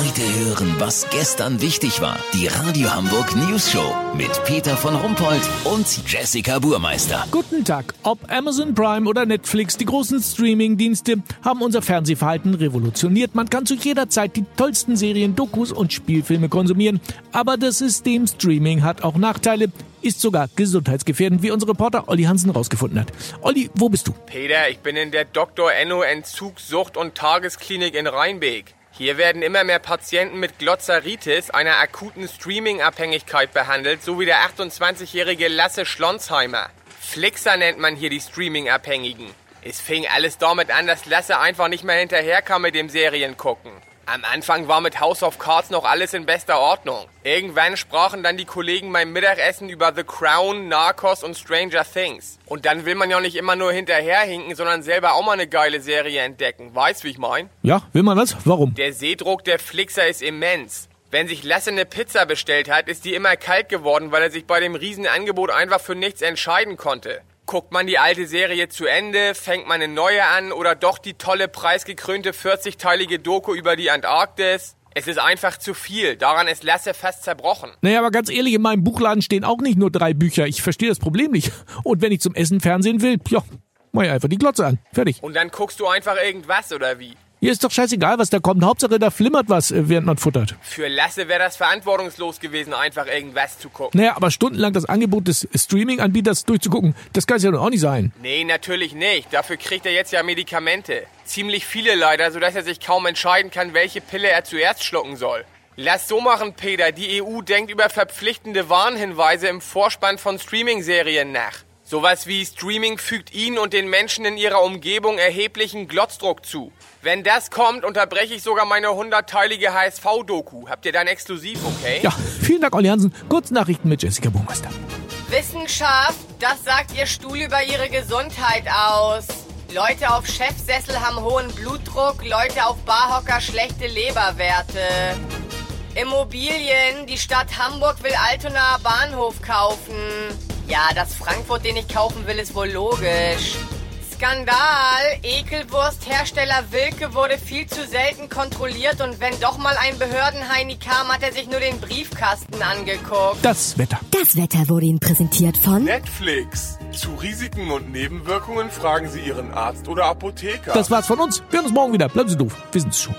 Heute hören, was gestern wichtig war. Die Radio Hamburg News Show mit Peter von Rumpold und Jessica Burmeister. Guten Tag. Ob Amazon Prime oder Netflix, die großen Streaming-Dienste haben unser Fernsehverhalten revolutioniert. Man kann zu jeder Zeit die tollsten Serien, Dokus und Spielfilme konsumieren. Aber das System Streaming hat auch Nachteile ist sogar gesundheitsgefährdend, wie unser Reporter Olli Hansen rausgefunden hat. Olli, wo bist du? Peter, ich bin in der Dr. Enno Entzug, Sucht und Tagesklinik in Rheinbeek. Hier werden immer mehr Patienten mit Glotzeritis, einer akuten Streaming-Abhängigkeit behandelt, sowie der 28-jährige Lasse Schlonsheimer. Flixer nennt man hier die Streaming-Abhängigen. Es fing alles damit an, dass Lasse einfach nicht mehr hinterherkam mit dem Seriengucken. Am Anfang war mit House of Cards noch alles in bester Ordnung. Irgendwann sprachen dann die Kollegen beim Mittagessen über The Crown, Narcos und Stranger Things. Und dann will man ja nicht immer nur hinterherhinken, sondern selber auch mal eine geile Serie entdecken. Weißt, wie ich mein? Ja, will man das? Warum? Der Seedruck der Flixer ist immens. Wenn sich Lasse eine Pizza bestellt hat, ist die immer kalt geworden, weil er sich bei dem Riesenangebot einfach für nichts entscheiden konnte. Guckt man die alte Serie zu Ende, fängt man eine neue an oder doch die tolle preisgekrönte 40-teilige Doku über die Antarktis? Es ist einfach zu viel. Daran ist Lasse fast zerbrochen. Naja, aber ganz ehrlich, in meinem Buchladen stehen auch nicht nur drei Bücher. Ich verstehe das Problem nicht. Und wenn ich zum Essen Fernsehen will, ja, mach ich einfach die Glotze an. Fertig. Und dann guckst du einfach irgendwas oder wie? Hier ist doch scheißegal, was da kommt. Hauptsache, da flimmert was, äh, während man futtert. Für Lasse wäre das verantwortungslos gewesen, einfach irgendwas zu gucken. Naja, aber stundenlang das Angebot des Streaming-Anbieters durchzugucken, das kann es ja doch auch nicht sein. Nee, natürlich nicht. Dafür kriegt er jetzt ja Medikamente. Ziemlich viele leider, sodass er sich kaum entscheiden kann, welche Pille er zuerst schlucken soll. Lass so machen, Peter. Die EU denkt über verpflichtende Warnhinweise im Vorspann von Streaming-Serien nach. Sowas wie Streaming fügt Ihnen und den Menschen in Ihrer Umgebung erheblichen Glotzdruck zu. Wenn das kommt, unterbreche ich sogar meine hundertteilige HSV-Doku. Habt ihr dann exklusiv, okay? Ja, vielen Dank, Olli Hansen. Kurznachrichten mit Jessica Burmeister. Wissenschaft, das sagt Ihr Stuhl über Ihre Gesundheit aus. Leute auf Chefsessel haben hohen Blutdruck, Leute auf Barhocker schlechte Leberwerte. Immobilien, die Stadt Hamburg will Altonaer Bahnhof kaufen. Ja, das Frankfurt, den ich kaufen will, ist wohl logisch. Skandal! Ekelwursthersteller Wilke wurde viel zu selten kontrolliert und wenn doch mal ein Behördenheini kam, hat er sich nur den Briefkasten angeguckt. Das Wetter. Das Wetter wurde Ihnen präsentiert von Netflix. Zu Risiken und Nebenwirkungen fragen Sie Ihren Arzt oder Apotheker. Das war's von uns. Wir hören uns morgen wieder. Bleiben Sie doof. Wir sind's schon.